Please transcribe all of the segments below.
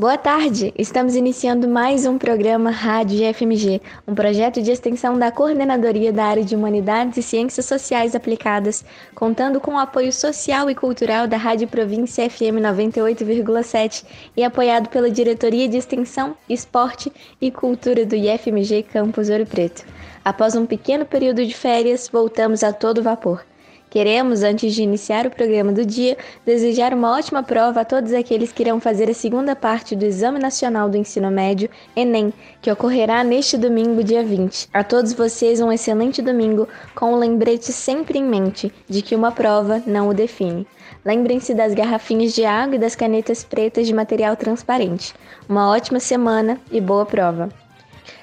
Boa tarde! Estamos iniciando mais um programa Rádio FMG, um projeto de extensão da Coordenadoria da Área de Humanidades e Ciências Sociais Aplicadas, contando com o apoio social e cultural da Rádio Província FM 98,7 e apoiado pela Diretoria de Extensão, Esporte e Cultura do IFMG Campus Ouro Preto. Após um pequeno período de férias, voltamos a todo vapor. Queremos, antes de iniciar o programa do dia, desejar uma ótima prova a todos aqueles que irão fazer a segunda parte do Exame Nacional do Ensino Médio, Enem, que ocorrerá neste domingo, dia 20. A todos vocês, um excelente domingo, com o lembrete sempre em mente de que uma prova não o define. Lembrem-se das garrafinhas de água e das canetas pretas de material transparente. Uma ótima semana e boa prova!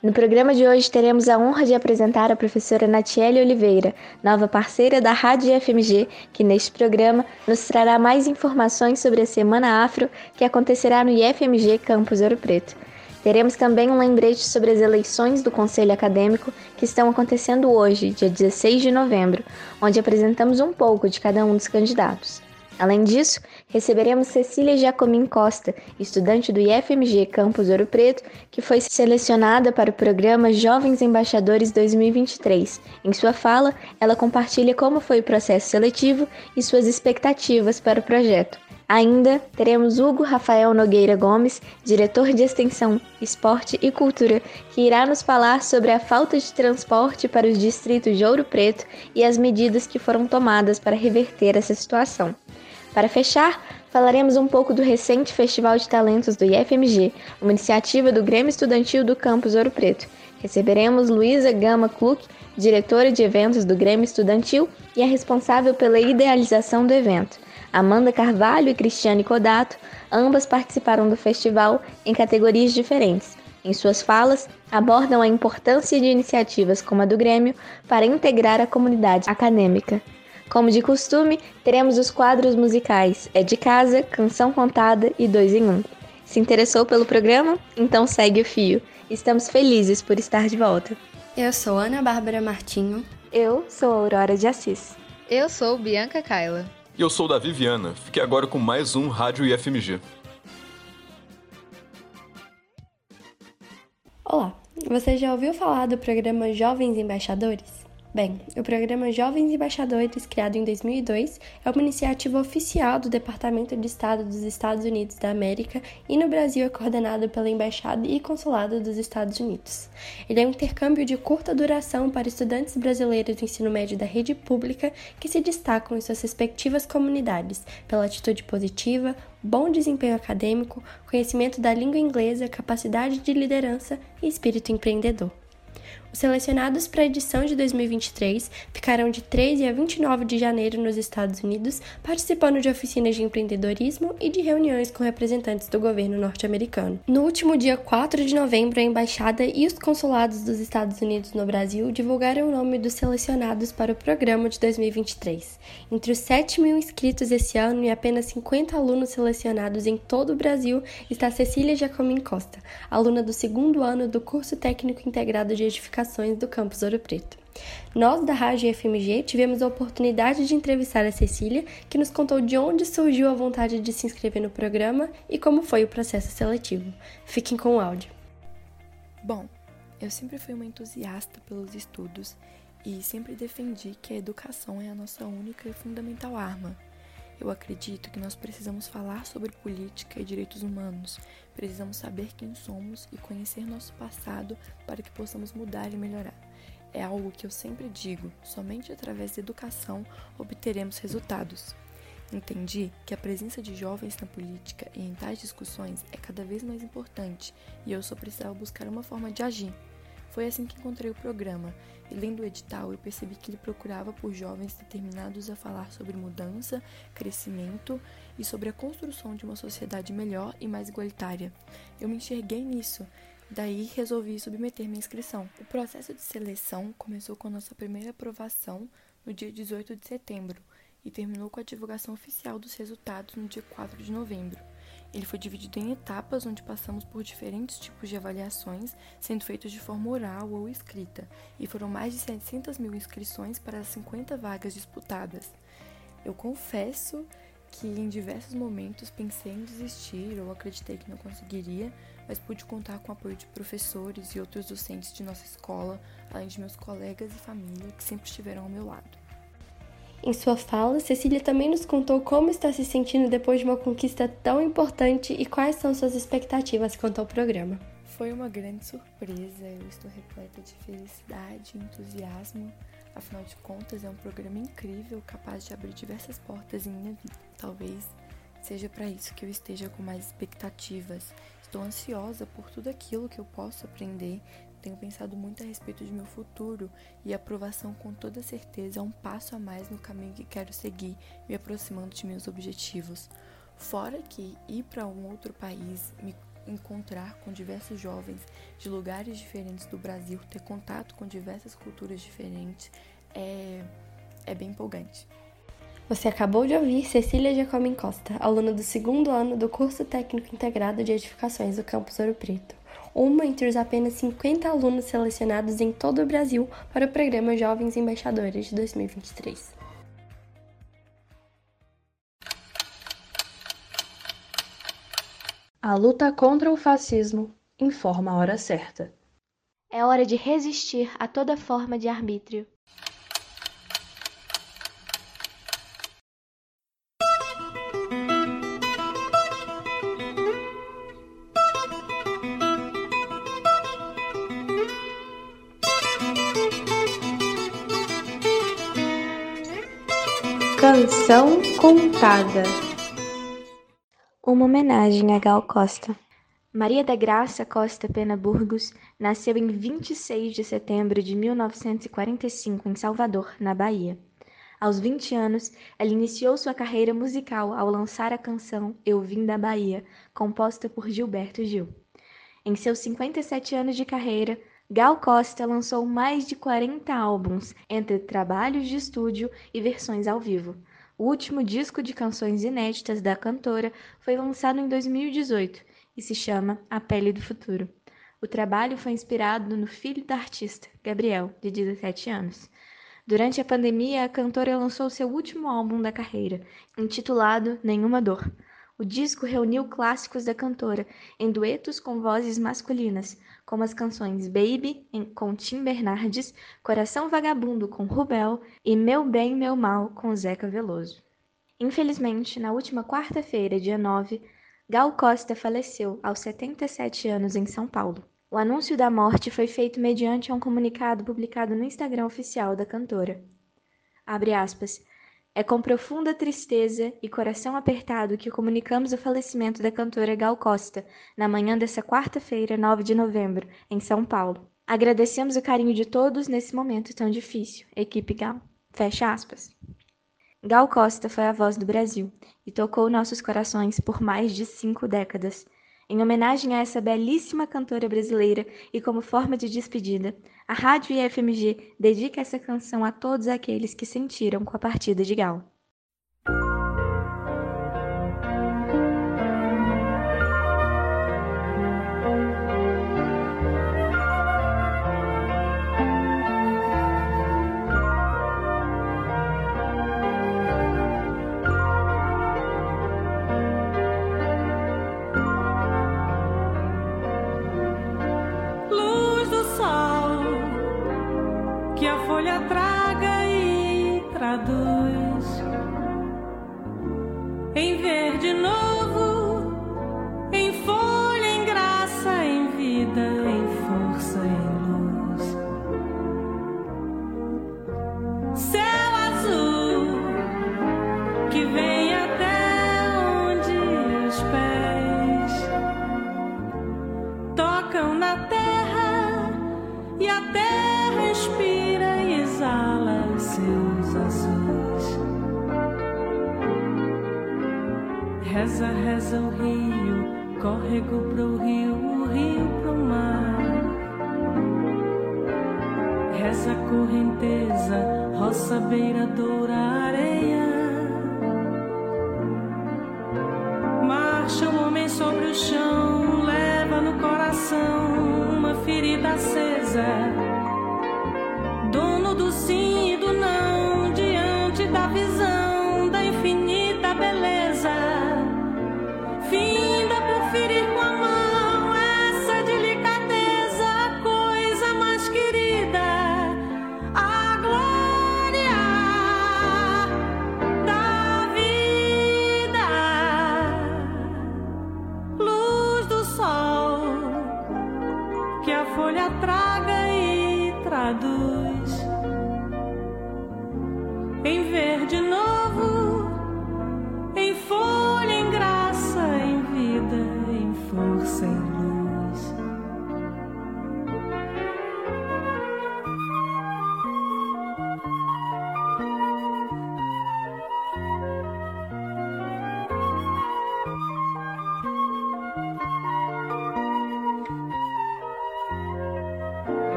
No programa de hoje teremos a honra de apresentar a professora Natiele Oliveira, nova parceira da Rádio FMG, que neste programa nos trará mais informações sobre a Semana Afro que acontecerá no IFMG Campus Ouro Preto. Teremos também um lembrete sobre as eleições do Conselho Acadêmico que estão acontecendo hoje, dia 16 de novembro, onde apresentamos um pouco de cada um dos candidatos. Além disso, receberemos Cecília Jacomin Costa, estudante do IFMG Campus Ouro Preto, que foi selecionada para o programa Jovens Embaixadores 2023. Em sua fala, ela compartilha como foi o processo seletivo e suas expectativas para o projeto. Ainda teremos Hugo Rafael Nogueira Gomes, diretor de Extensão, Esporte e Cultura, que irá nos falar sobre a falta de transporte para os distritos de Ouro Preto e as medidas que foram tomadas para reverter essa situação. Para fechar, falaremos um pouco do recente Festival de Talentos do IFMG, uma iniciativa do Grêmio Estudantil do Campus Ouro Preto. Receberemos Luísa Gama Kluck, diretora de eventos do Grêmio Estudantil e a responsável pela idealização do evento. Amanda Carvalho e Cristiane Codato, ambas participaram do festival em categorias diferentes. Em suas falas, abordam a importância de iniciativas como a do Grêmio para integrar a comunidade acadêmica. Como de costume, teremos os quadros musicais É de Casa, Canção Contada e Dois em Um. Se interessou pelo programa? Então segue o fio. Estamos felizes por estar de volta. Eu sou Ana Bárbara Martinho. Eu sou Aurora de Assis. Eu sou Bianca Kaila. E eu sou Davi Viana. Fique agora com mais um Rádio IFMG. Olá, você já ouviu falar do programa Jovens Embaixadores? Bem, o programa Jovens Embaixadores, criado em 2002, é uma iniciativa oficial do Departamento de Estado dos Estados Unidos da América e no Brasil é coordenado pela Embaixada e Consulado dos Estados Unidos. Ele é um intercâmbio de curta duração para estudantes brasileiros do ensino médio da rede pública que se destacam em suas respectivas comunidades pela atitude positiva, bom desempenho acadêmico, conhecimento da língua inglesa, capacidade de liderança e espírito empreendedor. Os selecionados para a edição de 2023 ficarão de 13 a 29 de janeiro nos Estados Unidos, participando de oficinas de empreendedorismo e de reuniões com representantes do governo norte-americano. No último dia 4 de novembro, a embaixada e os consulados dos Estados Unidos no Brasil divulgaram o nome dos selecionados para o programa de 2023. Entre os 7 mil inscritos esse ano e apenas 50 alunos selecionados em todo o Brasil está Cecília Jacomin Costa, aluna do segundo ano do curso técnico integrado de edificação do campus Ouro Preto. Nós, da Rádio FMG, tivemos a oportunidade de entrevistar a Cecília, que nos contou de onde surgiu a vontade de se inscrever no programa e como foi o processo seletivo. Fiquem com o áudio. Bom, eu sempre fui uma entusiasta pelos estudos e sempre defendi que a educação é a nossa única e fundamental arma. Eu acredito que nós precisamos falar sobre política e direitos humanos, Precisamos saber quem somos e conhecer nosso passado para que possamos mudar e melhorar. É algo que eu sempre digo: somente através da educação obteremos resultados. Entendi que a presença de jovens na política e em tais discussões é cada vez mais importante e eu só precisava buscar uma forma de agir. Foi assim que encontrei o programa e lendo o edital eu percebi que ele procurava por jovens determinados a falar sobre mudança, crescimento e sobre a construção de uma sociedade melhor e mais igualitária. Eu me enxerguei nisso, daí resolvi submeter minha inscrição. O processo de seleção começou com a nossa primeira aprovação no dia 18 de setembro e terminou com a divulgação oficial dos resultados no dia 4 de novembro. Ele foi dividido em etapas onde passamos por diferentes tipos de avaliações, sendo feitos de forma oral ou escrita, e foram mais de 700 mil inscrições para as 50 vagas disputadas. Eu confesso que em diversos momentos pensei em desistir ou acreditei que não conseguiria, mas pude contar com o apoio de professores e outros docentes de nossa escola, além de meus colegas e família que sempre estiveram ao meu lado. Em sua fala, Cecília também nos contou como está se sentindo depois de uma conquista tão importante e quais são suas expectativas quanto ao programa. Foi uma grande surpresa, eu estou repleta de felicidade e entusiasmo. Afinal de contas, é um programa incrível, capaz de abrir diversas portas em minha vida. Talvez seja para isso que eu esteja com mais expectativas. Estou ansiosa por tudo aquilo que eu posso aprender. Tenho pensado muito a respeito de meu futuro e a aprovação com toda certeza é um passo a mais no caminho que quero seguir, me aproximando de meus objetivos. Fora que ir para um outro país, me encontrar com diversos jovens de lugares diferentes do Brasil, ter contato com diversas culturas diferentes, é, é bem empolgante. Você acabou de ouvir Cecília Jacobin Costa, aluna do segundo ano do curso técnico integrado de edificações do Campus Ouro Preto, uma entre os apenas 50 alunos selecionados em todo o Brasil para o programa Jovens Embaixadores de 2023. A luta contra o fascismo informa a hora certa. É hora de resistir a toda forma de arbítrio. Canção contada. Uma homenagem a Gal Costa. Maria da Graça Costa Pena Burgos nasceu em 26 de setembro de 1945 em Salvador, na Bahia. Aos 20 anos, ela iniciou sua carreira musical ao lançar a canção Eu Vim da Bahia, composta por Gilberto Gil. Em seus 57 anos de carreira, Gal Costa lançou mais de 40 álbuns, entre trabalhos de estúdio e versões ao vivo. O último disco de canções inéditas da cantora foi lançado em 2018 e se chama A Pele do Futuro. O trabalho foi inspirado no filho da artista, Gabriel, de 17 anos. Durante a pandemia, a cantora lançou seu último álbum da carreira, intitulado Nenhuma Dor. O disco reuniu clássicos da cantora em duetos com vozes masculinas, como as canções Baby com Tim Bernardes, Coração Vagabundo com Rubel e Meu Bem Meu Mal com Zeca Veloso. Infelizmente, na última quarta-feira, dia 9, Gal Costa faleceu aos 77 anos em São Paulo. O anúncio da morte foi feito mediante um comunicado publicado no Instagram oficial da cantora. Abre aspas. É com profunda tristeza e coração apertado que comunicamos o falecimento da cantora Gal Costa, na manhã dessa quarta-feira, 9 de novembro, em São Paulo. Agradecemos o carinho de todos nesse momento tão difícil. Equipe Gal. Fecha aspas. Gal Costa foi a voz do Brasil e tocou nossos corações por mais de cinco décadas. Em homenagem a essa belíssima cantora brasileira e como forma de despedida, a Rádio IFMG dedica essa canção a todos aqueles que sentiram com a partida de Gal.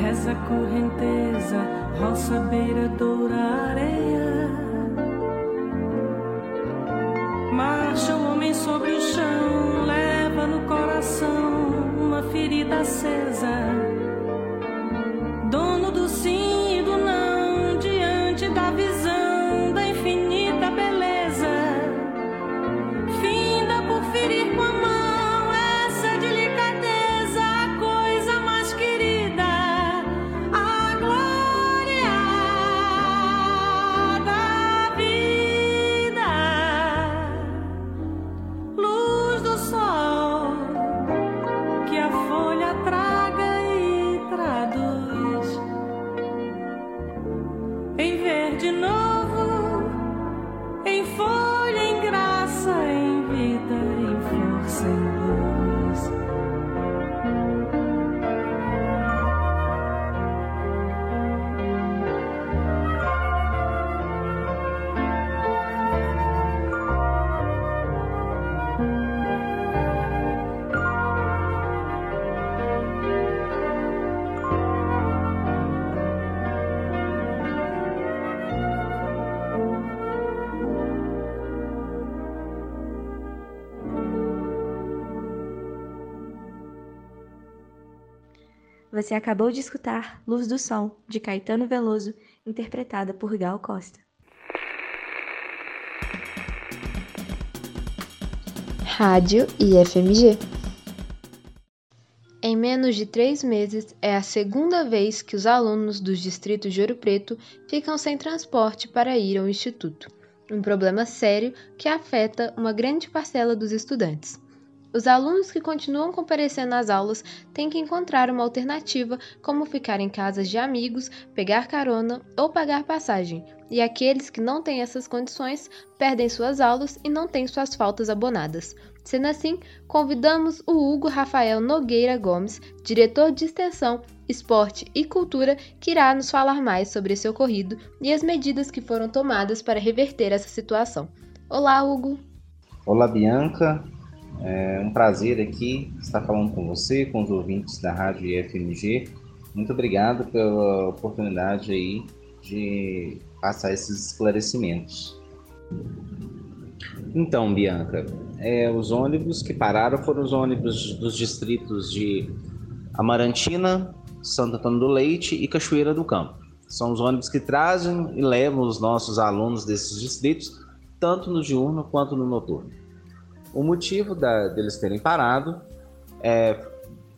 Reza correnteza, roça beira doura areia. Marcha o homem sobre o chão, leva no coração uma ferida acesa. Você acabou de escutar Luz do Sol, de Caetano Veloso, interpretada por Gal Costa. Rádio e FMG. Em menos de três meses, é a segunda vez que os alunos dos distritos de Ouro Preto ficam sem transporte para ir ao Instituto. Um problema sério que afeta uma grande parcela dos estudantes. Os alunos que continuam comparecendo às aulas têm que encontrar uma alternativa, como ficar em casas de amigos, pegar carona ou pagar passagem, e aqueles que não têm essas condições perdem suas aulas e não têm suas faltas abonadas. Sendo assim, convidamos o Hugo Rafael Nogueira Gomes, diretor de Extensão, Esporte e Cultura, que irá nos falar mais sobre esse ocorrido e as medidas que foram tomadas para reverter essa situação. Olá, Hugo! Olá, Bianca. É um prazer aqui estar falando com você, com os ouvintes da Rádio IFMG. Muito obrigado pela oportunidade aí de passar esses esclarecimentos. Então, Bianca, é, os ônibus que pararam foram os ônibus dos distritos de Amarantina, Santo Antônio do Leite e Cachoeira do Campo. São os ônibus que trazem e levam os nossos alunos desses distritos, tanto no diurno quanto no noturno. O motivo da, deles terem parado é,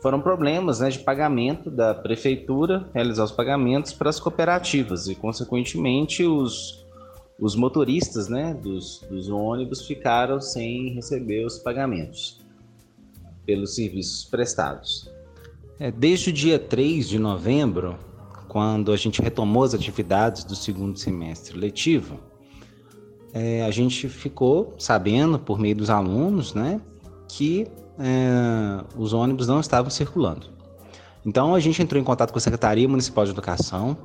foram problemas né, de pagamento da prefeitura, realizar os pagamentos para as cooperativas e, consequentemente, os, os motoristas né, dos, dos ônibus ficaram sem receber os pagamentos pelos serviços prestados. É, desde o dia 3 de novembro, quando a gente retomou as atividades do segundo semestre letivo, é, a gente ficou sabendo, por meio dos alunos, né, que é, os ônibus não estavam circulando. Então a gente entrou em contato com a Secretaria Municipal de Educação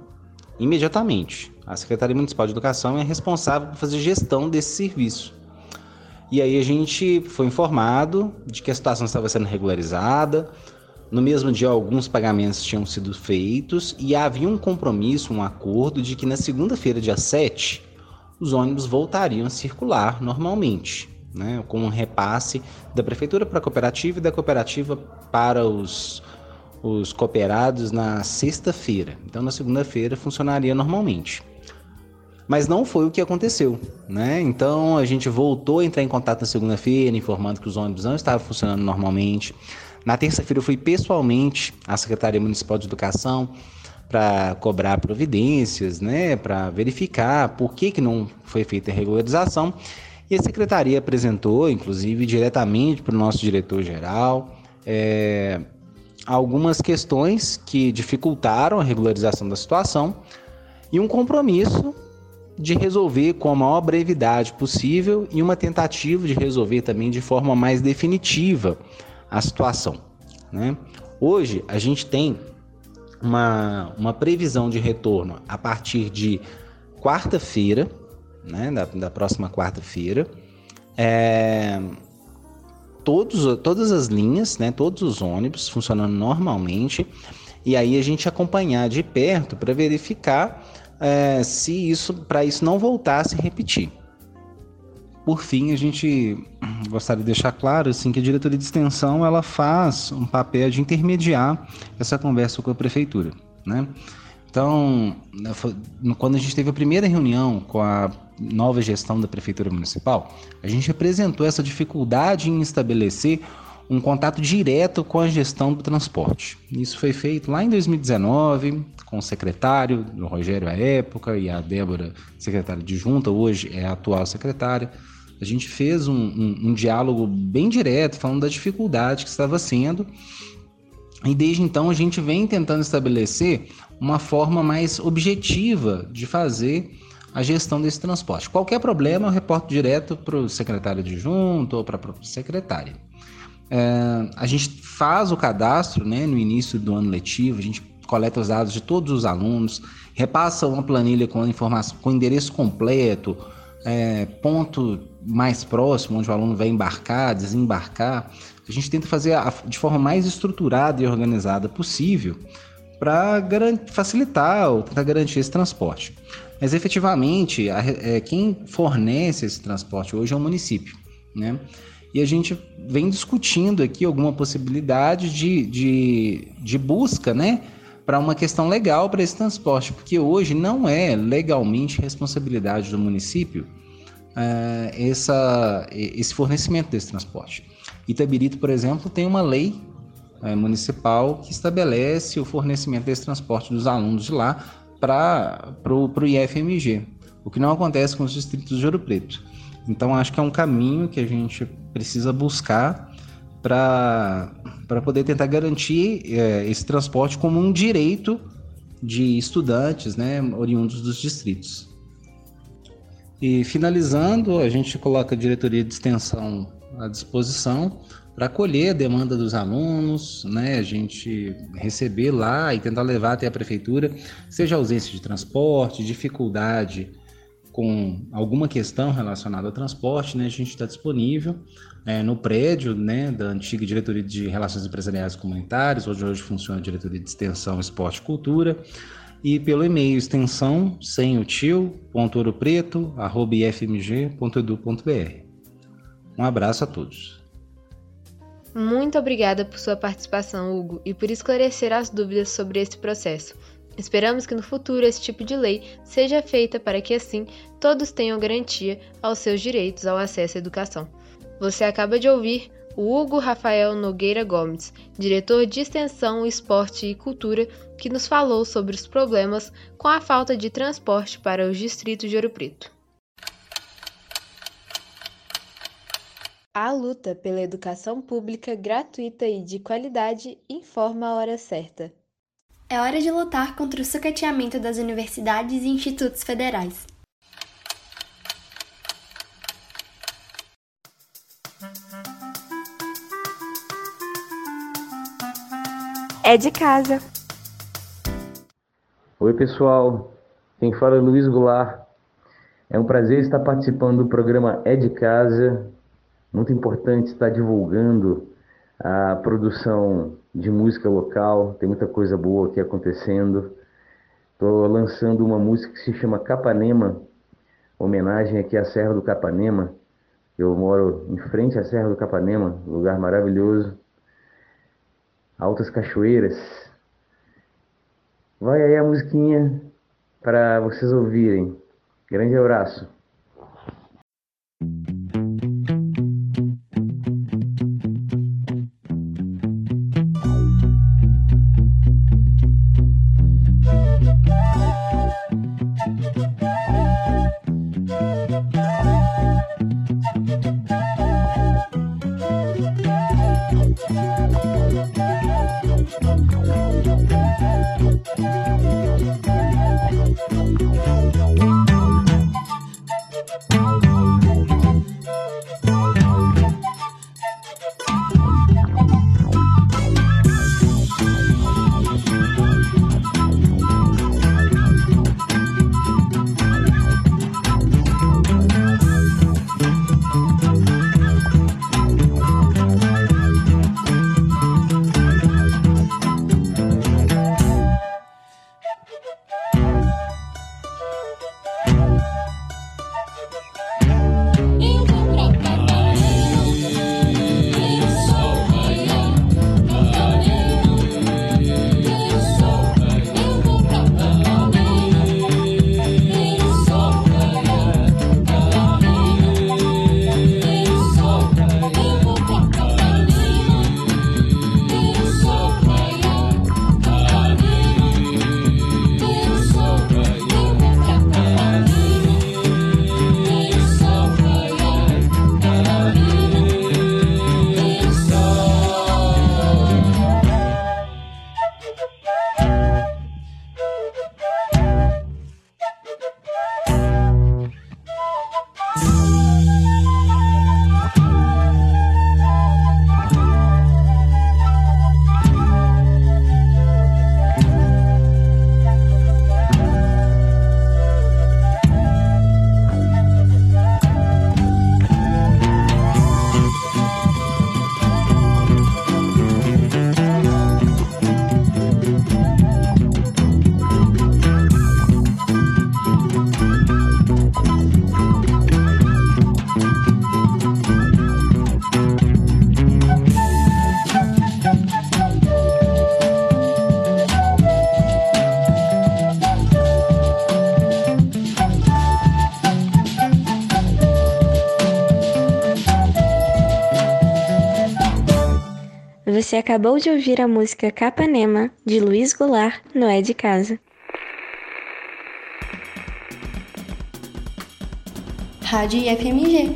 imediatamente. A Secretaria Municipal de Educação é responsável por fazer gestão desse serviço. E aí a gente foi informado de que a situação estava sendo regularizada. No mesmo dia, alguns pagamentos tinham sido feitos e havia um compromisso, um acordo de que na segunda-feira, dia 7, os ônibus voltariam a circular normalmente, né, com um repasse da prefeitura para a cooperativa e da cooperativa para os, os cooperados na sexta-feira. Então, na segunda-feira funcionaria normalmente. Mas não foi o que aconteceu, né? Então a gente voltou a entrar em contato na segunda-feira, informando que os ônibus não estavam funcionando normalmente. Na terça-feira eu fui pessoalmente à Secretaria Municipal de Educação para cobrar providências, né, para verificar por que, que não foi feita a regularização. E a secretaria apresentou, inclusive, diretamente para o nosso diretor-geral, é, algumas questões que dificultaram a regularização da situação e um compromisso de resolver com a maior brevidade possível e uma tentativa de resolver também de forma mais definitiva a situação. Né? Hoje a gente tem uma, uma previsão de retorno a partir de quarta-feira, né, da, da próxima quarta-feira. É, todos, todas as linhas, né, todos os ônibus funcionando normalmente. e aí a gente acompanhar de perto para verificar é, se isso, para isso não voltar a se repetir. Por fim, a gente gostaria de deixar claro assim, que a diretoria de extensão ela faz um papel de intermediar essa conversa com a prefeitura. Né? Então, quando a gente teve a primeira reunião com a nova gestão da prefeitura municipal, a gente apresentou essa dificuldade em estabelecer um contato direto com a gestão do transporte. Isso foi feito lá em 2019, com o secretário, o Rogério à época, e a Débora, secretária de junta, hoje é a atual secretária. A gente fez um, um, um diálogo bem direto, falando da dificuldade que estava sendo. E desde então a gente vem tentando estabelecer uma forma mais objetiva de fazer a gestão desse transporte. Qualquer problema eu reporto direto para o secretário de junta ou para a própria secretária. É, a gente faz o cadastro né, no início do ano letivo, a gente coleta os dados de todos os alunos, repassa uma planilha com informação, com endereço completo, é, ponto mais próximo onde o aluno vai embarcar, desembarcar. A gente tenta fazer a, de forma mais estruturada e organizada possível para facilitar ou tentar garantir esse transporte. Mas efetivamente, a, é, quem fornece esse transporte hoje é o município, né? E a gente vem discutindo aqui alguma possibilidade de, de, de busca, né? Para uma questão legal para esse transporte, porque hoje não é legalmente responsabilidade do município uh, essa, esse fornecimento desse transporte. Itabirito, por exemplo, tem uma lei uh, municipal que estabelece o fornecimento desse transporte dos alunos de lá para o IFMG, o que não acontece com os distritos de Ouro Preto. Então acho que é um caminho que a gente precisa buscar para poder tentar garantir é, esse transporte como um direito de estudantes né, oriundos dos distritos. E finalizando, a gente coloca a diretoria de extensão à disposição para acolher a demanda dos alunos, né, a gente receber lá e tentar levar até a prefeitura, seja ausência de transporte, dificuldade com alguma questão relacionada ao transporte, né, a gente está disponível é, no prédio né, da antiga Diretoria de Relações Empresariais Comunitárias, onde hoje funciona a Diretoria de Extensão, Esporte e Cultura, e pelo e-mail extensão sem o tio. Um abraço a todos. Muito obrigada por sua participação, Hugo, e por esclarecer as dúvidas sobre esse processo. Esperamos que no futuro esse tipo de lei seja feita para que assim todos tenham garantia aos seus direitos ao acesso à educação. Você acaba de ouvir o Hugo Rafael Nogueira Gomes, diretor de Extensão, Esporte e Cultura, que nos falou sobre os problemas com a falta de transporte para os distritos de Ouro Preto. A luta pela educação pública gratuita e de qualidade informa a hora certa. É hora de lutar contra o sucateamento das universidades e institutos federais. É de casa. Oi, pessoal. Quem fala é Luiz Goulart. É um prazer estar participando do programa É de Casa. Muito importante estar divulgando a produção de música local, tem muita coisa boa aqui acontecendo. Estou lançando uma música que se chama Capanema, homenagem aqui à Serra do Capanema. Eu moro em frente à Serra do Capanema, lugar maravilhoso. Altas cachoeiras. Vai aí a musiquinha para vocês ouvirem. Grande abraço. Você acabou de ouvir a música Capanema, de Luiz Goulart, no É de Casa. Rádio IFMG.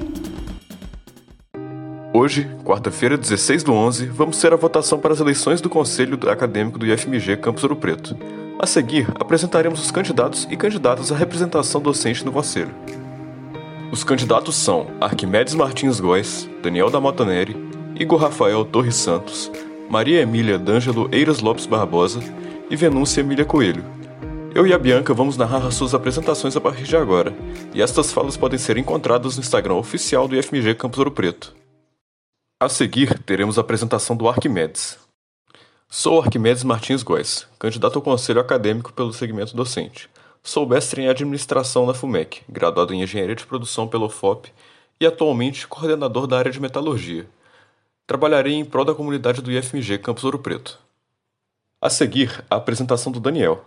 Hoje, quarta-feira, 16 do 11, vamos ter a votação para as eleições do Conselho Acadêmico do IFMG Campus Ouro Preto. A seguir, apresentaremos os candidatos e candidatas à representação docente no Conselho. Os candidatos são Arquimedes Martins Góes, Daniel da Mota Neri, Igor Rafael Torres Santos, Maria Emília D'Angelo Eiras Lopes Barbosa e Venúncia Emília Coelho. Eu e a Bianca vamos narrar as suas apresentações a partir de agora, e estas falas podem ser encontradas no Instagram oficial do IFMG Campus Ouro Preto. A seguir, teremos a apresentação do Arquimedes. Sou Arquimedes Martins Góes, candidato ao Conselho Acadêmico pelo segmento docente. Sou mestre em Administração na FUMEC, graduado em Engenharia de Produção pelo FOP e atualmente coordenador da área de Metalurgia. Trabalharei em prol da comunidade do IFMG Campus Ouro Preto. A seguir, a apresentação do Daniel.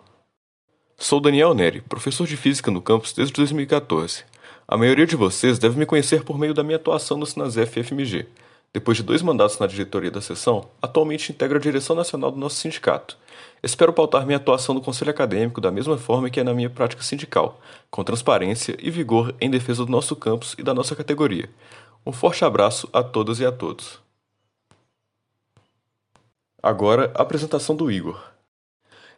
Sou Daniel Neri, professor de Física no campus desde 2014. A maioria de vocês deve me conhecer por meio da minha atuação no Sinasef FMG, depois de dois mandatos na diretoria da seção, atualmente integro a direção nacional do nosso sindicato. Espero pautar minha atuação no conselho acadêmico da mesma forma que é na minha prática sindical, com transparência e vigor em defesa do nosso campus e da nossa categoria. Um forte abraço a todas e a todos. Agora, a apresentação do Igor.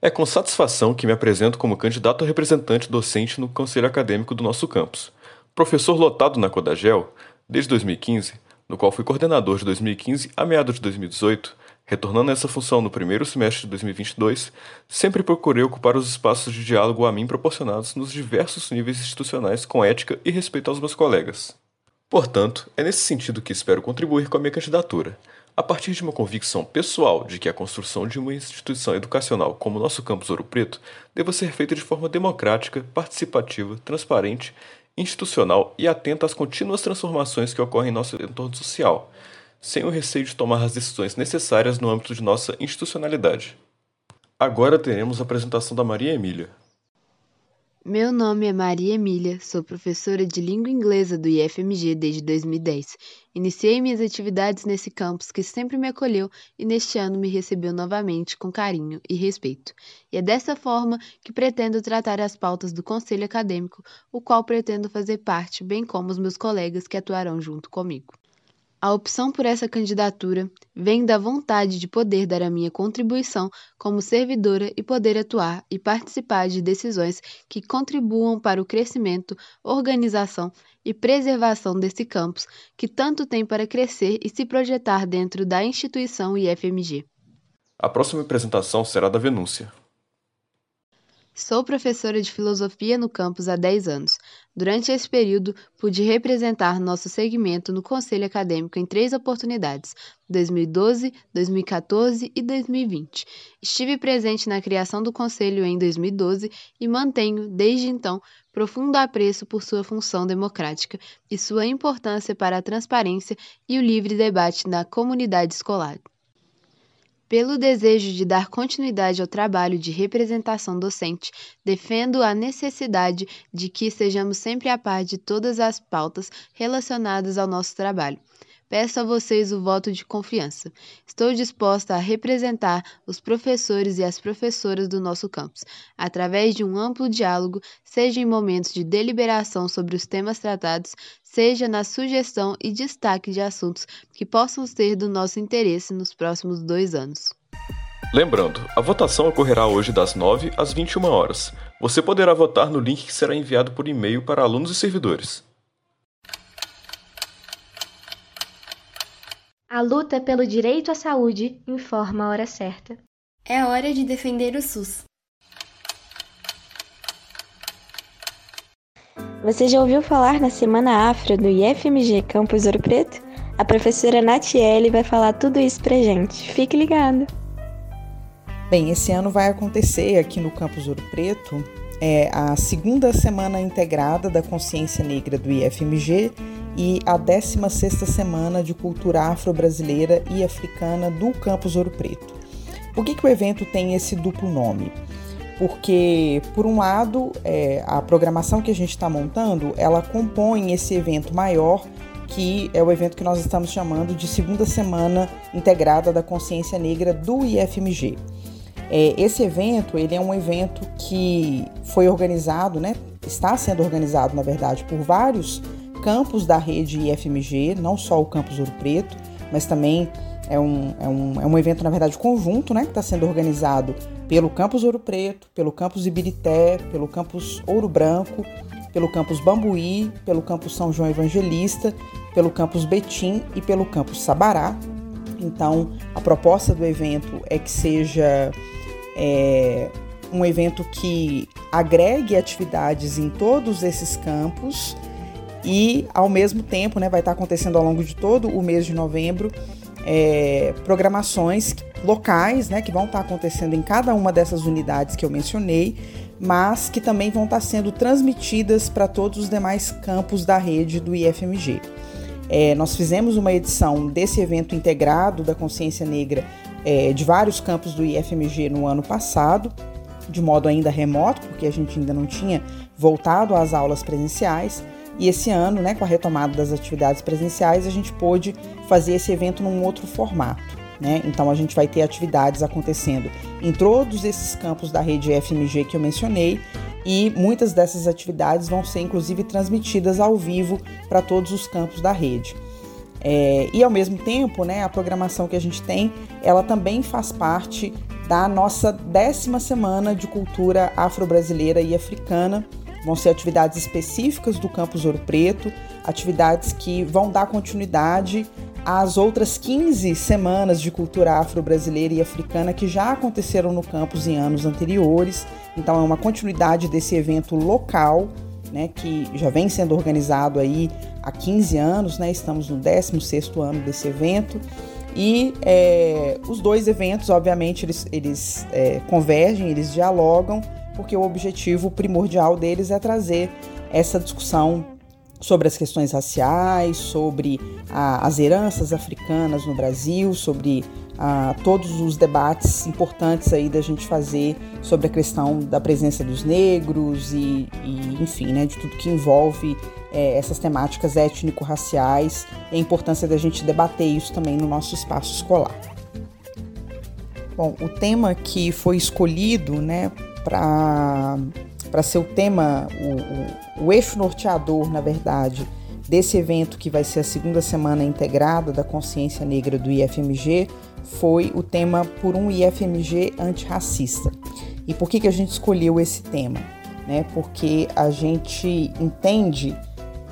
É com satisfação que me apresento como candidato a representante docente no conselho acadêmico do nosso campus. Professor lotado na Codagel, desde 2015, no qual fui coordenador de 2015 a meados de 2018, retornando a essa função no primeiro semestre de 2022, sempre procurei ocupar os espaços de diálogo a mim proporcionados nos diversos níveis institucionais com ética e respeito aos meus colegas. Portanto, é nesse sentido que espero contribuir com a minha candidatura, a partir de uma convicção pessoal de que a construção de uma instituição educacional como o nosso campus Ouro Preto deva ser feita de forma democrática, participativa, transparente institucional e atenta às contínuas transformações que ocorrem em nosso entorno social, sem o receio de tomar as decisões necessárias no âmbito de nossa institucionalidade. Agora teremos a apresentação da Maria Emília. Meu nome é Maria Emília, sou professora de língua inglesa do IFMG desde 2010. Iniciei minhas atividades nesse campus que sempre me acolheu e neste ano me recebeu novamente com carinho e respeito. E é dessa forma que pretendo tratar as pautas do Conselho Acadêmico, o qual pretendo fazer parte, bem como os meus colegas que atuarão junto comigo. A opção por essa candidatura vem da vontade de poder dar a minha contribuição como servidora e poder atuar e participar de decisões que contribuam para o crescimento, organização e preservação desse campus que tanto tem para crescer e se projetar dentro da instituição IFMG. A próxima apresentação será da Venúncia. Sou professora de filosofia no campus há 10 anos. Durante esse período, pude representar nosso segmento no Conselho Acadêmico em três oportunidades: 2012, 2014 e 2020. Estive presente na criação do Conselho em 2012 e mantenho, desde então, profundo apreço por sua função democrática e sua importância para a transparência e o livre debate na comunidade escolar. Pelo desejo de dar continuidade ao trabalho de representação docente, defendo a necessidade de que sejamos sempre a par de todas as pautas relacionadas ao nosso trabalho. Peço a vocês o voto de confiança. Estou disposta a representar os professores e as professoras do nosso campus, através de um amplo diálogo, seja em momentos de deliberação sobre os temas tratados, seja na sugestão e destaque de assuntos que possam ser do nosso interesse nos próximos dois anos. Lembrando, a votação ocorrerá hoje das 9 às 21 horas. Você poderá votar no link que será enviado por e-mail para alunos e servidores. A luta pelo direito à saúde informa a hora certa. É hora de defender o SUS. Você já ouviu falar na Semana Afro do IFMG Campus Ouro Preto? A professora Natiele vai falar tudo isso pra gente. Fique ligado! Bem, esse ano vai acontecer aqui no Campus Ouro Preto é, a segunda semana integrada da consciência negra do IFMG e a 16ª Semana de Cultura Afro-Brasileira e Africana do Campus Ouro Preto. Por que, que o evento tem esse duplo nome? Porque, por um lado, é, a programação que a gente está montando, ela compõe esse evento maior que é o evento que nós estamos chamando de Segunda Semana Integrada da Consciência Negra do IFMG. É, esse evento ele é um evento que foi organizado, né, está sendo organizado, na verdade, por vários campos da rede IFMG, não só o campus Ouro Preto, mas também é um, é um, é um evento, na verdade, conjunto, né, que está sendo organizado pelo campus Ouro Preto, pelo campus Ibirité, pelo campus Ouro Branco, pelo campus Bambuí, pelo campus São João Evangelista, pelo campus Betim e pelo campus Sabará. Então, a proposta do evento é que seja é, um evento que agregue atividades em todos esses campos e, ao mesmo tempo, né, vai estar acontecendo ao longo de todo o mês de novembro é, programações locais, né, que vão estar acontecendo em cada uma dessas unidades que eu mencionei, mas que também vão estar sendo transmitidas para todos os demais campos da rede do IFMG. É, nós fizemos uma edição desse evento integrado da consciência negra é, de vários campos do IFMG no ano passado, de modo ainda remoto, porque a gente ainda não tinha voltado às aulas presenciais. E esse ano, né, com a retomada das atividades presenciais, a gente pôde fazer esse evento num outro formato. Né? Então a gente vai ter atividades acontecendo em todos esses campos da rede FMG que eu mencionei e muitas dessas atividades vão ser inclusive transmitidas ao vivo para todos os campos da rede. É, e ao mesmo tempo, né, a programação que a gente tem, ela também faz parte da nossa décima semana de cultura afro-brasileira e africana. Vão ser atividades específicas do Campus Ouro Preto, atividades que vão dar continuidade às outras 15 semanas de cultura afro-brasileira e africana que já aconteceram no campus em anos anteriores. Então é uma continuidade desse evento local, né, que já vem sendo organizado aí há 15 anos, né? Estamos no 16º ano desse evento. E é, os dois eventos, obviamente, eles, eles é, convergem, eles dialogam, porque o objetivo primordial deles é trazer essa discussão sobre as questões raciais, sobre a, as heranças africanas no Brasil, sobre a, todos os debates importantes aí da gente fazer sobre a questão da presença dos negros e, e enfim, né, de tudo que envolve é, essas temáticas étnico-raciais e a importância da gente debater isso também no nosso espaço escolar. Bom, o tema que foi escolhido, né, para ser o tema, o, o, o eixo norteador, na verdade, desse evento que vai ser a segunda semana integrada da consciência negra do IFMG, foi o tema por um IFMG antirracista. E por que, que a gente escolheu esse tema? Né? Porque a gente entende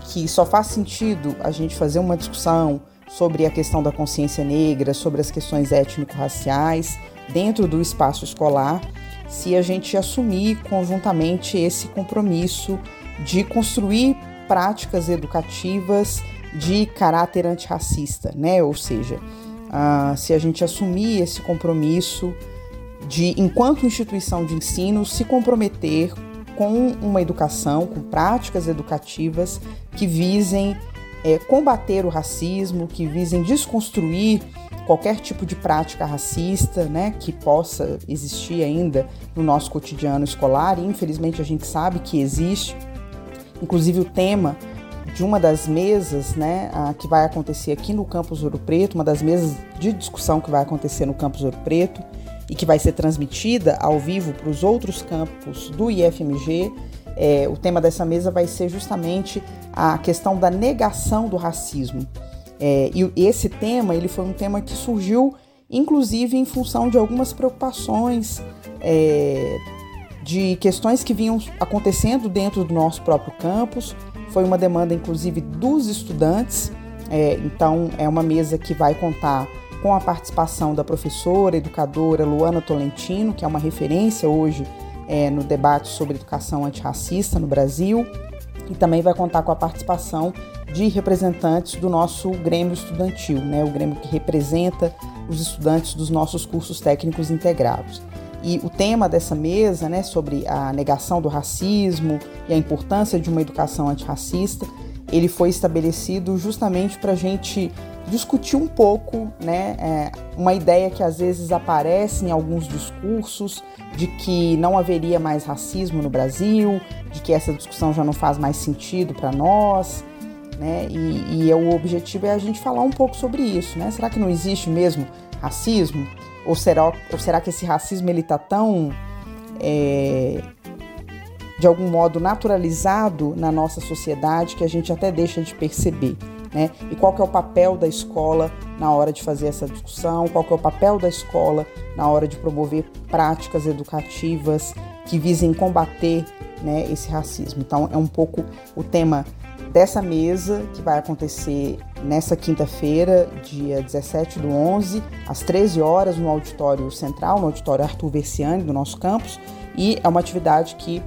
que só faz sentido a gente fazer uma discussão sobre a questão da consciência negra, sobre as questões étnico-raciais dentro do espaço escolar se a gente assumir conjuntamente esse compromisso de construir práticas educativas de caráter antirracista, né? Ou seja, uh, se a gente assumir esse compromisso de, enquanto instituição de ensino, se comprometer com uma educação, com práticas educativas que visem é, combater o racismo, que visem desconstruir qualquer tipo de prática racista, né, que possa existir ainda no nosso cotidiano escolar, e infelizmente a gente sabe que existe. Inclusive o tema de uma das mesas, né, que vai acontecer aqui no Campus Ouro Preto, uma das mesas de discussão que vai acontecer no Campus Ouro Preto e que vai ser transmitida ao vivo para os outros campos do IFMG. É, o tema dessa mesa vai ser justamente a questão da negação do racismo. É, e esse tema ele foi um tema que surgiu, inclusive, em função de algumas preocupações é, de questões que vinham acontecendo dentro do nosso próprio campus. Foi uma demanda, inclusive, dos estudantes. É, então, é uma mesa que vai contar com a participação da professora, educadora Luana Tolentino, que é uma referência hoje é, no debate sobre educação antirracista no Brasil, e também vai contar com a participação de representantes do nosso Grêmio Estudantil, né, o Grêmio que representa os estudantes dos nossos cursos técnicos integrados. E o tema dessa mesa, né, sobre a negação do racismo e a importância de uma educação antirracista, ele foi estabelecido justamente para a gente discutir um pouco, né, é, uma ideia que às vezes aparece em alguns discursos de que não haveria mais racismo no Brasil, de que essa discussão já não faz mais sentido para nós, né? E, e é, o objetivo é a gente falar um pouco sobre isso, né? Será que não existe mesmo racismo? Ou será, ou será que esse racismo ele tá tão é, de algum modo naturalizado na nossa sociedade que a gente até deixa de perceber? Né? E qual que é o papel da escola na hora de fazer essa discussão? Qual que é o papel da escola na hora de promover práticas educativas que visem combater né, esse racismo? Então, é um pouco o tema dessa mesa que vai acontecer nessa quinta-feira, dia 17 do 11, às 13 horas, no auditório central, no auditório Arthur Versiani, do nosso campus, e é uma atividade que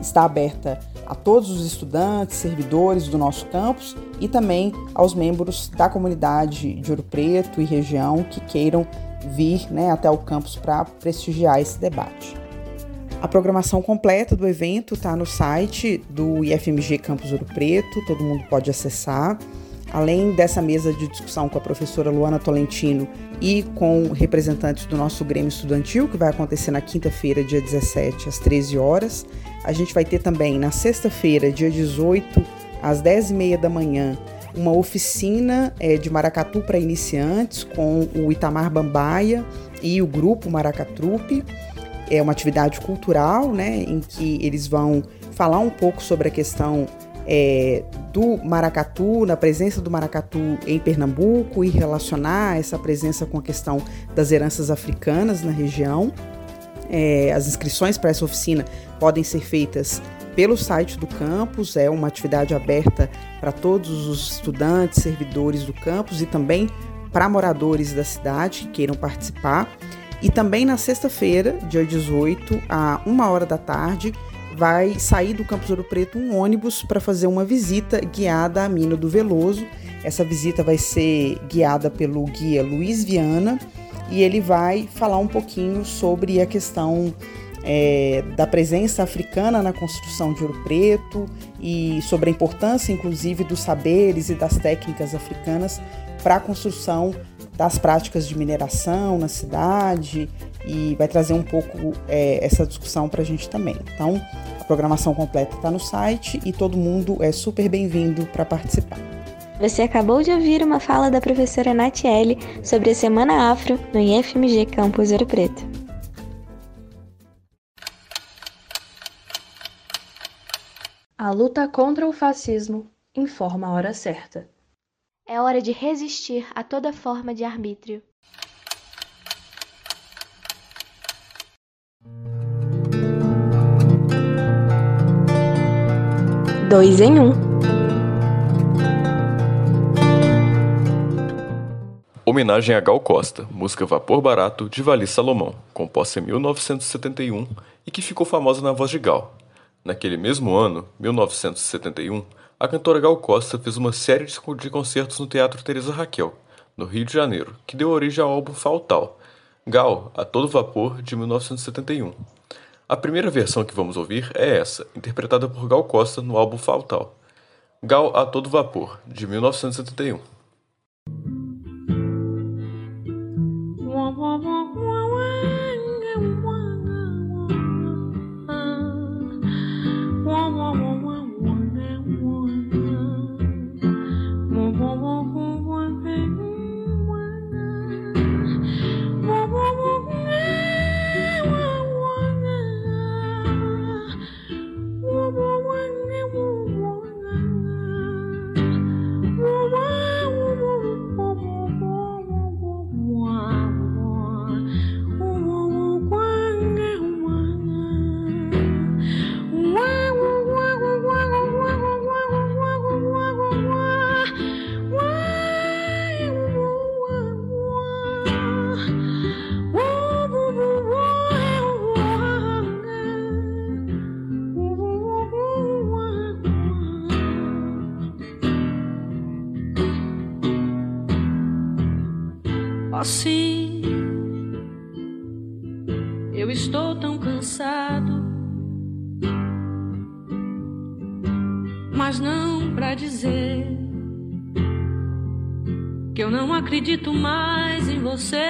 está aberta a todos os estudantes, servidores do nosso campus e também aos membros da comunidade de Ouro Preto e região que queiram vir né, até o campus para prestigiar esse debate. A programação completa do evento está no site do IFMG Campus Ouro Preto, todo mundo pode acessar. Além dessa mesa de discussão com a professora Luana Tolentino e com representantes do nosso Grêmio Estudantil, que vai acontecer na quinta-feira, dia 17, às 13 horas, a gente vai ter também na sexta-feira, dia 18, às 10h30 da manhã, uma oficina é, de maracatu para iniciantes com o Itamar Bambaia e o grupo Maracatrupe. É uma atividade cultural, né, em que eles vão falar um pouco sobre a questão é, do maracatu, na presença do maracatu em Pernambuco e relacionar essa presença com a questão das heranças africanas na região. É, as inscrições para essa oficina podem ser feitas pelo site do campus, é uma atividade aberta para todos os estudantes, servidores do campus e também para moradores da cidade que queiram participar. E também na sexta-feira, dia 18, a uma hora da tarde, vai sair do Campus Ouro Preto um ônibus para fazer uma visita guiada à mina do Veloso. Essa visita vai ser guiada pelo guia Luiz Viana e ele vai falar um pouquinho sobre a questão é, da presença africana na construção de Ouro Preto e sobre a importância, inclusive, dos saberes e das técnicas africanas para a construção das práticas de mineração na cidade e vai trazer um pouco é, essa discussão para a gente também. Então, a programação completa está no site e todo mundo é super bem-vindo para participar. Você acabou de ouvir uma fala da professora Natiele sobre a Semana Afro no IFMG Campus Ouro Preto. A luta contra o fascismo informa a hora certa. É hora de resistir a toda forma de arbítrio. Dois em um. Homenagem a Gal Costa, música Vapor Barato de Vali Salomão, composta em 1971 e que ficou famosa na voz de Gal. Naquele mesmo ano, 1971, a cantora Gal Costa fez uma série de concertos no Teatro Teresa Raquel, no Rio de Janeiro, que deu origem ao álbum Faltal, Gal, a todo vapor, de 1971. A primeira versão que vamos ouvir é essa, interpretada por Gal Costa no álbum Faltal. Gal a todo vapor, de 1971. Eu estou tão cansado, mas não pra dizer que eu não acredito mais em você.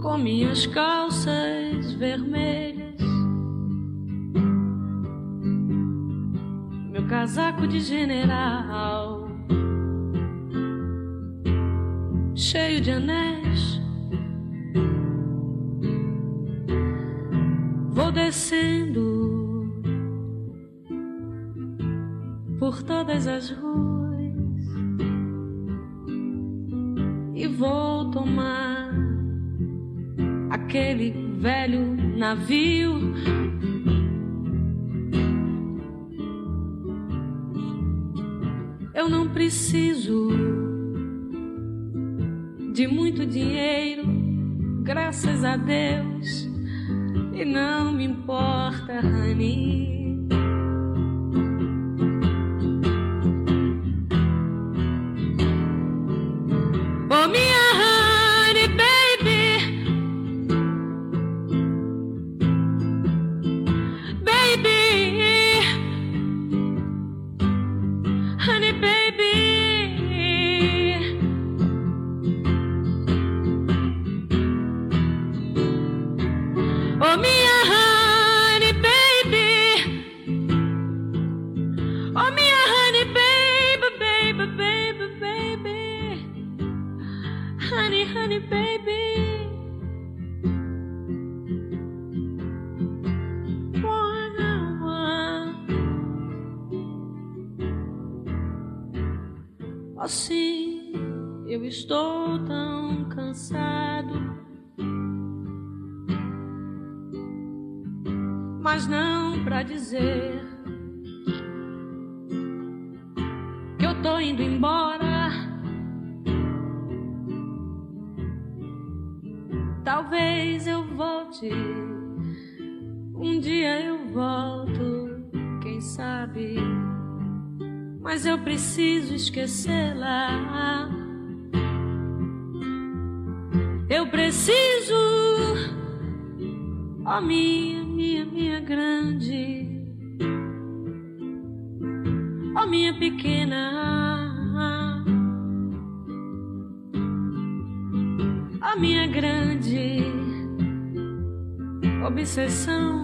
Com minhas calças vermelhas. Meu casaco de general, cheio de anéis. Vou descendo por todas as ruas e vou tomar aquele velho navio. Eu não preciso muito dinheiro, graças a Deus, e não me importa, honey. Assim, eu estou tão cansado. Mas não pra dizer que eu tô indo embora. Talvez eu volte. Mas eu preciso esquecê-la. Eu preciso, ó minha, minha, minha grande, ó minha pequena. a minha grande obsessão.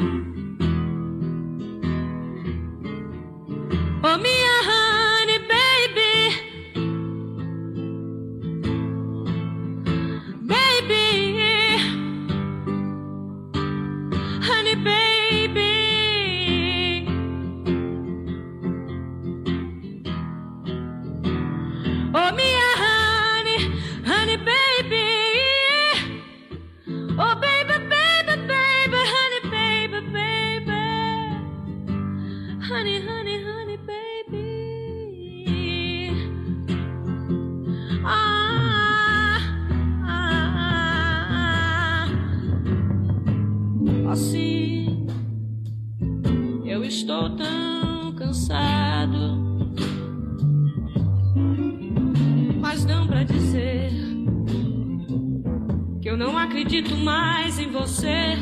Não acredito mais em você.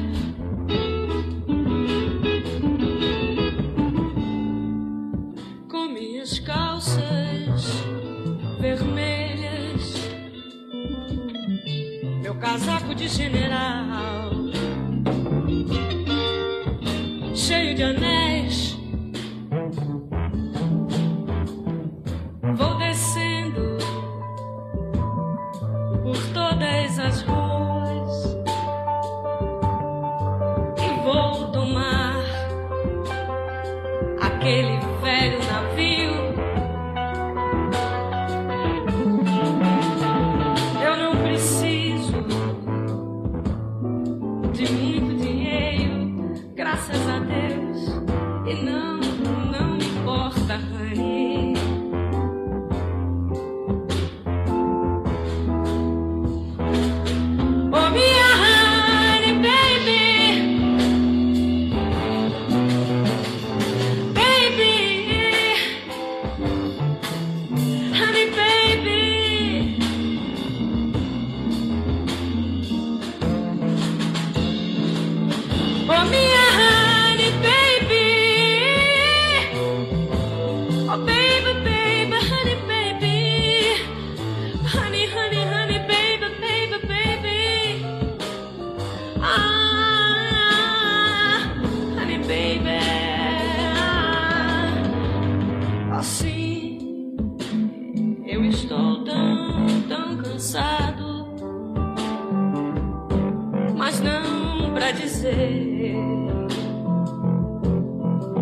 Com minhas calças vermelhas, meu casaco de general, cheio de anéis.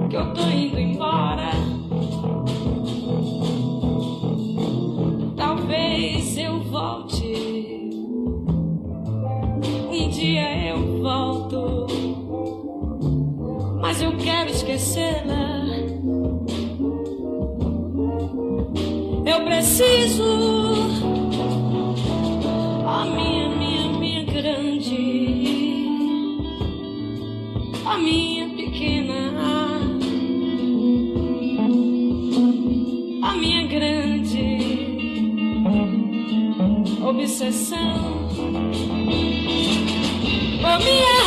Que eu tô indo embora. Talvez eu volte, um dia eu volto, mas eu quero esquecê-la. Eu preciso, obsessão. Oh, minha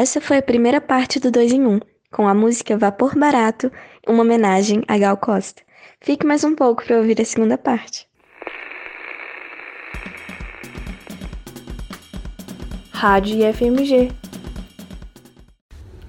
Essa foi a primeira parte do 2 em 1, com a música Vapor Barato, uma homenagem a Gal Costa. Fique mais um pouco para ouvir a segunda parte. Rádio IFMG.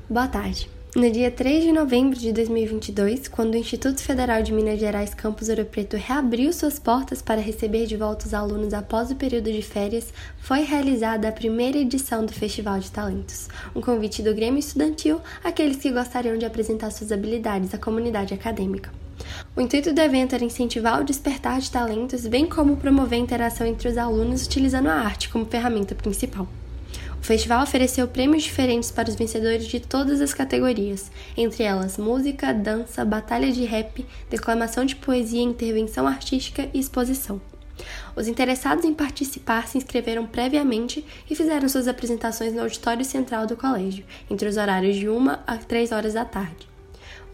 Boa tarde. No dia 3 de novembro de 2022, quando o Instituto Federal de Minas Gerais Campus Ouro Preto reabriu suas portas para receber de volta os alunos após o período de férias, foi realizada a primeira edição do Festival de Talentos, um convite do Grêmio Estudantil àqueles que gostariam de apresentar suas habilidades à comunidade acadêmica. O intuito do evento era incentivar o despertar de talentos, bem como promover a interação entre os alunos utilizando a arte como ferramenta principal. Festival ofereceu prêmios diferentes para os vencedores de todas as categorias, entre elas música, dança, batalha de rap, declamação de poesia, intervenção artística e exposição. Os interessados em participar se inscreveram previamente e fizeram suas apresentações no auditório central do colégio, entre os horários de 1 a 3 horas da tarde.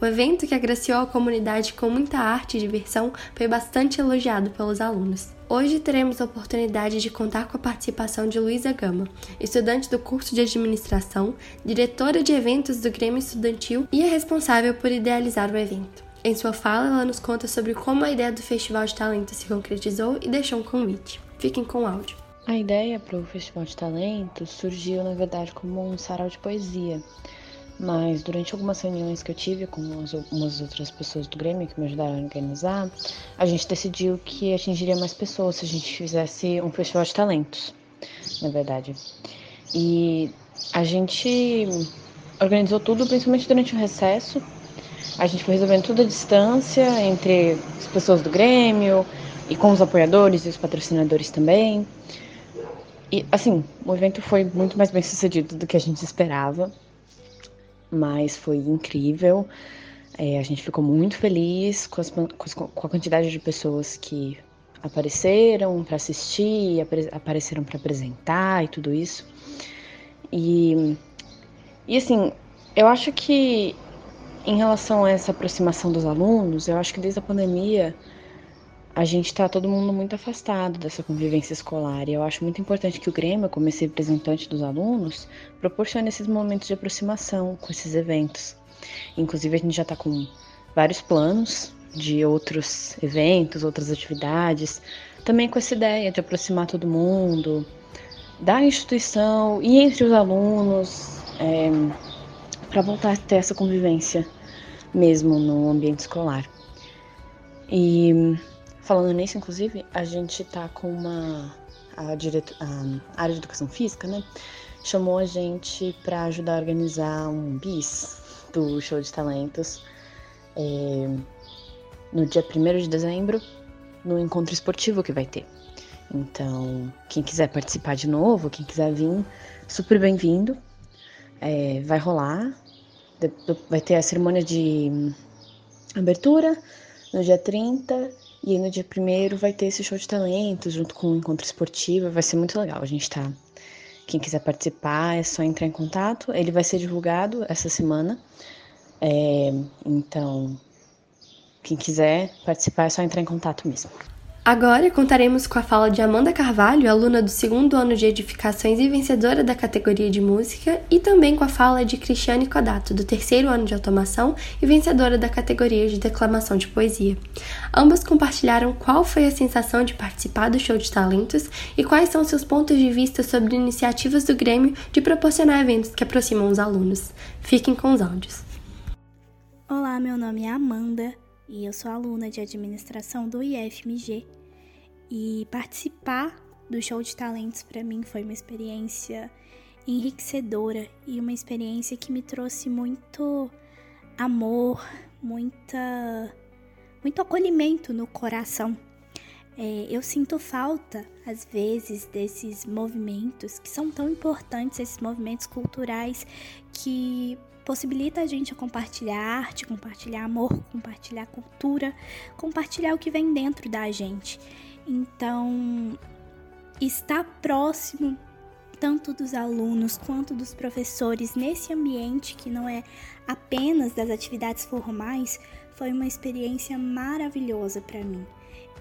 O evento, que agraciou a comunidade com muita arte e diversão, foi bastante elogiado pelos alunos. Hoje teremos a oportunidade de contar com a participação de Luísa Gama, estudante do curso de administração, diretora de eventos do Grêmio Estudantil e é responsável por idealizar o evento. Em sua fala, ela nos conta sobre como a ideia do Festival de Talentos se concretizou e deixou um convite. Fiquem com o áudio. A ideia para o Festival de Talentos surgiu, na verdade, como um sarau de poesia. Mas durante algumas reuniões que eu tive com umas, umas outras pessoas do Grêmio que me ajudaram a organizar, a gente decidiu que atingiria mais pessoas se a gente fizesse um festival de talentos, na verdade. E a gente organizou tudo, principalmente durante o recesso. A gente foi resolvendo tudo à distância entre as pessoas do Grêmio e com os apoiadores e os patrocinadores também. E assim, o evento foi muito mais bem sucedido do que a gente esperava mas foi incrível. É, a gente ficou muito feliz com, as, com, a quantidade de pessoas que apareceram para assistir, apare, apareceram para apresentar e tudo isso. E, e assim, eu acho que em relação a essa aproximação dos alunos, eu acho que desde a pandemia a gente está todo mundo muito afastado dessa convivência escolar. E eu acho muito importante que o Grêmio, como esse representante dos alunos, proporcione esses momentos de aproximação com esses eventos. Inclusive, a gente já está com vários planos de outros eventos, outras atividades, também com essa ideia de aproximar todo mundo da instituição e entre os alunos, é, para voltar a ter essa convivência mesmo no ambiente escolar. E Falando nisso, inclusive, a gente tá com uma. A, direto, a área de educação física, né? chamou a gente para ajudar a organizar um bis do show de talentos é, no dia 1 de dezembro, no encontro esportivo que vai ter. Então, quem quiser participar de novo, quem quiser vir, super bem-vindo. É, vai rolar, vai ter a cerimônia de abertura no dia 30 e no dia 1 vai ter esse show de talentos junto com o encontro esportivo. Vai ser muito legal. A gente tá. Quem quiser participar é só entrar em contato. Ele vai ser divulgado essa semana. É, então, quem quiser participar é só entrar em contato mesmo. Agora contaremos com a fala de Amanda Carvalho, aluna do segundo ano de edificações e vencedora da categoria de música, e também com a fala de Cristiane Codato, do terceiro ano de automação e vencedora da categoria de declamação de poesia. Ambas compartilharam qual foi a sensação de participar do show de talentos e quais são seus pontos de vista sobre iniciativas do Grêmio de proporcionar eventos que aproximam os alunos. Fiquem com os áudios. Olá, meu nome é Amanda e eu sou aluna de administração do IFMG. E participar do show de talentos para mim foi uma experiência enriquecedora e uma experiência que me trouxe muito amor, muita muito acolhimento no coração. É, eu sinto falta, às vezes, desses movimentos que são tão importantes, esses movimentos culturais que possibilita a gente compartilhar arte, compartilhar amor, compartilhar cultura, compartilhar o que vem dentro da gente. Então, estar próximo tanto dos alunos quanto dos professores nesse ambiente que não é apenas das atividades formais foi uma experiência maravilhosa para mim.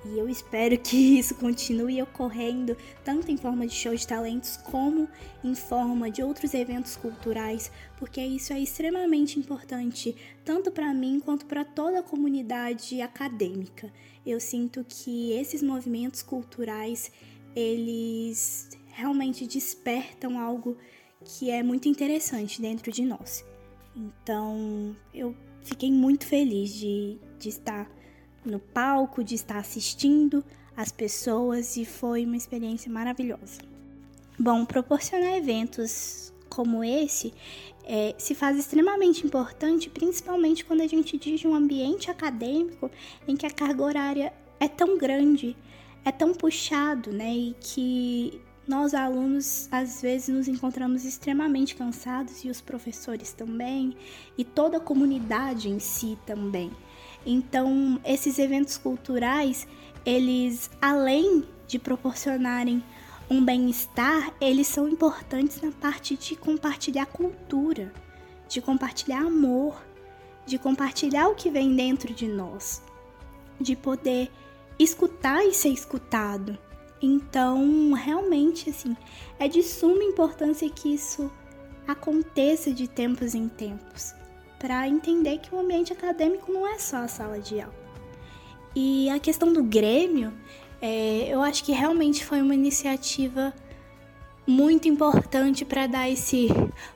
E eu espero que isso continue ocorrendo tanto em forma de show de talentos como em forma de outros eventos culturais, porque isso é extremamente importante tanto para mim quanto para toda a comunidade acadêmica. Eu sinto que esses movimentos culturais, eles realmente despertam algo que é muito interessante dentro de nós. Então, eu fiquei muito feliz de, de estar no palco, de estar assistindo as pessoas e foi uma experiência maravilhosa. Bom, proporcionar eventos como esse é, se faz extremamente importante, principalmente quando a gente diz um ambiente acadêmico em que a carga horária é tão grande, é tão puxado, né? E que nós alunos às vezes nos encontramos extremamente cansados e os professores também, e toda a comunidade em si também. Então, esses eventos culturais, eles além de proporcionarem um bem-estar, eles são importantes na parte de compartilhar cultura, de compartilhar amor, de compartilhar o que vem dentro de nós, de poder escutar e ser escutado. Então, realmente, assim, é de suma importância que isso aconteça de tempos em tempos para entender que o ambiente acadêmico não é só a sala de aula. E a questão do Grêmio, é, eu acho que realmente foi uma iniciativa muito importante para dar esse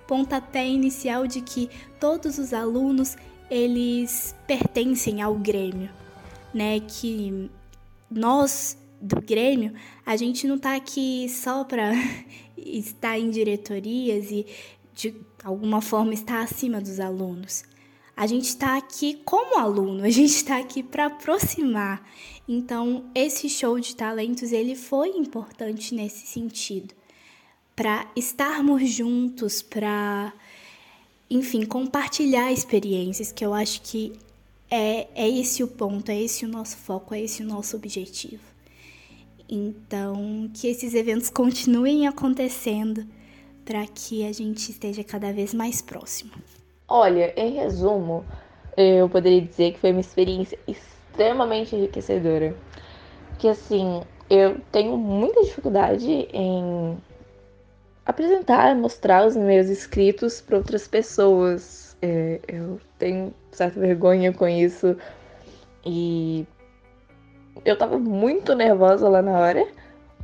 pontapé inicial de que todos os alunos eles pertencem ao Grêmio, né? Que nós do Grêmio, a gente não está aqui só para estar em diretorias e de alguma forma está acima dos alunos. A gente está aqui como aluno, a gente está aqui para aproximar. Então, esse show de talentos ele foi importante nesse sentido, para estarmos juntos, para, enfim, compartilhar experiências, que eu acho que é, é esse o ponto, é esse o nosso foco, é esse o nosso objetivo. Então, que esses eventos continuem acontecendo para que a gente esteja cada vez mais próximo. Olha, em resumo, eu poderia dizer que foi uma experiência extremamente enriquecedora. Que assim, eu tenho muita dificuldade em apresentar, mostrar os meus escritos para outras pessoas. É, eu tenho certa vergonha com isso e eu tava muito nervosa lá na hora,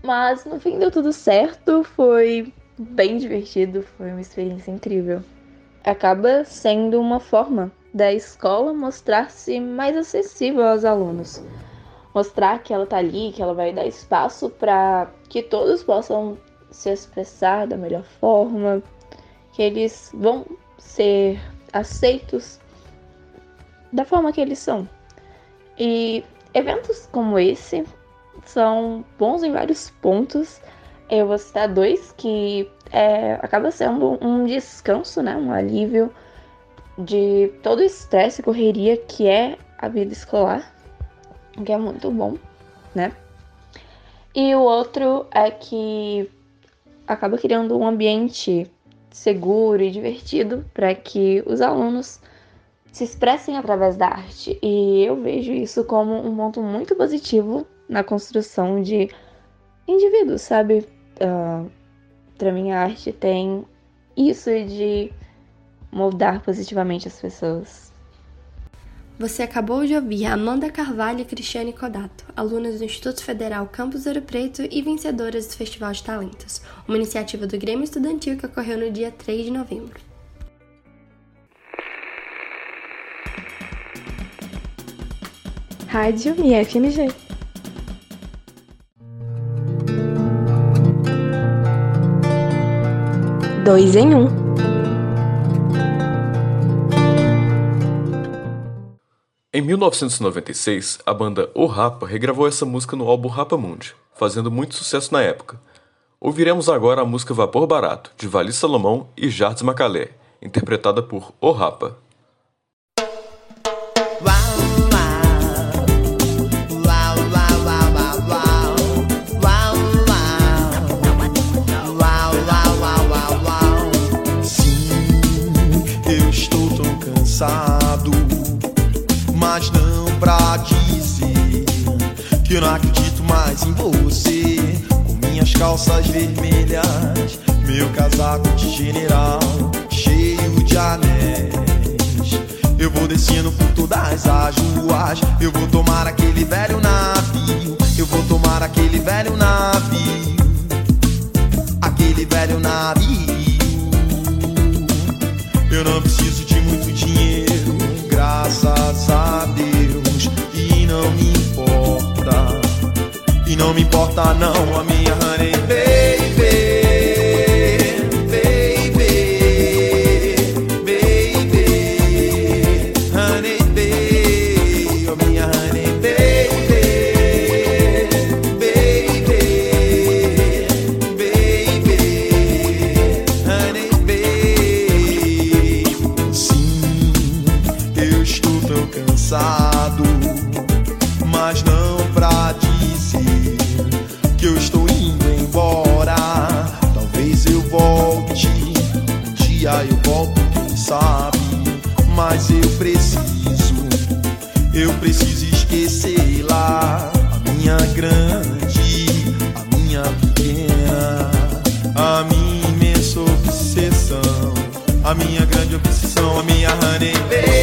mas no fim deu tudo certo, foi bem divertido, foi uma experiência incrível. Acaba sendo uma forma da escola mostrar-se mais acessível aos alunos. Mostrar que ela tá ali, que ela vai dar espaço para que todos possam se expressar da melhor forma, que eles vão ser aceitos da forma que eles são. E eventos como esse são bons em vários pontos. Eu vou citar dois que é, acaba sendo um descanso, né, um alívio de todo o estresse e correria que é a vida escolar, que é muito bom, né? E o outro é que acaba criando um ambiente seguro e divertido para que os alunos se expressem através da arte. E eu vejo isso como um ponto muito positivo na construção de indivíduos, sabe? Uh, para mim, a arte tem isso de moldar positivamente as pessoas. Você acabou de ouvir Amanda Carvalho e Cristiane Codato, alunas do Instituto Federal Campus Ouro Preto e vencedoras do Festival de Talentos, uma iniciativa do Grêmio Estudantil que ocorreu no dia 3 de novembro. Rádio IFMG. Dois em um. Em 1996, a banda O Rapa regravou essa música no álbum Rapa Mundi, fazendo muito sucesso na época. Ouviremos agora a música Vapor Barato, de Vali Salomão e Jardim Macalé, interpretada por O Rapa. Mas não pra dizer que eu não acredito mais em você. Com minhas calças vermelhas, meu casaco de general cheio de anéis. Eu vou descendo por todas as ruas, eu vou tomar aquele velho navio, eu vou tomar aquele velho navio, aquele velho navio. Eu não preciso graças a Deus. E não me importa, e não me importa não a minha honey baby. A minha grande obsessão, a minha honey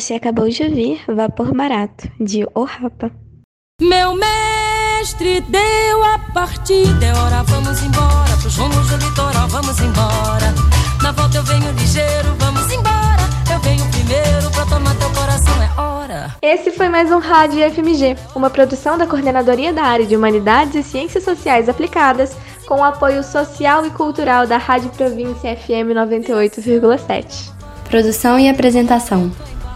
Você acabou de ouvir Vapor Barato, de O Rapa. Meu mestre deu a partida, é hora, vamos embora. Pros rumos do litoral, vamos embora. Na volta eu venho ligeiro, vamos embora. Eu venho primeiro pra tomar teu coração, é hora. Esse foi mais um Rádio FMG, uma produção da Coordenadoria da Área de Humanidades e Ciências Sociais Aplicadas, com o apoio social e cultural da Rádio Província FM 98,7. Produção e apresentação: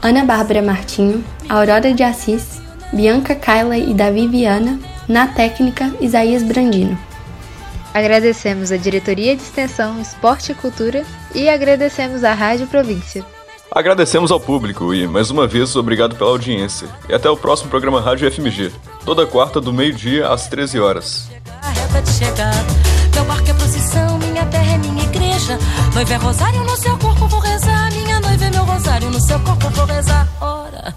Ana Bárbara Martinho, Aurora de Assis, Bianca Kaila e Davi Viana, na técnica Isaías Brandino. Agradecemos a Diretoria de Extensão, Esporte e Cultura e agradecemos à Rádio Província. Agradecemos ao público e, mais uma vez, obrigado pela audiência. E até o próximo programa Rádio FMG, toda quarta do meio-dia às 13 horas. A reta de chegada. Meu barco é procissão, minha terra é minha igreja. Noiva é rosário no seu corpo, vou carinho no seu corpo, vou rezar. Ora,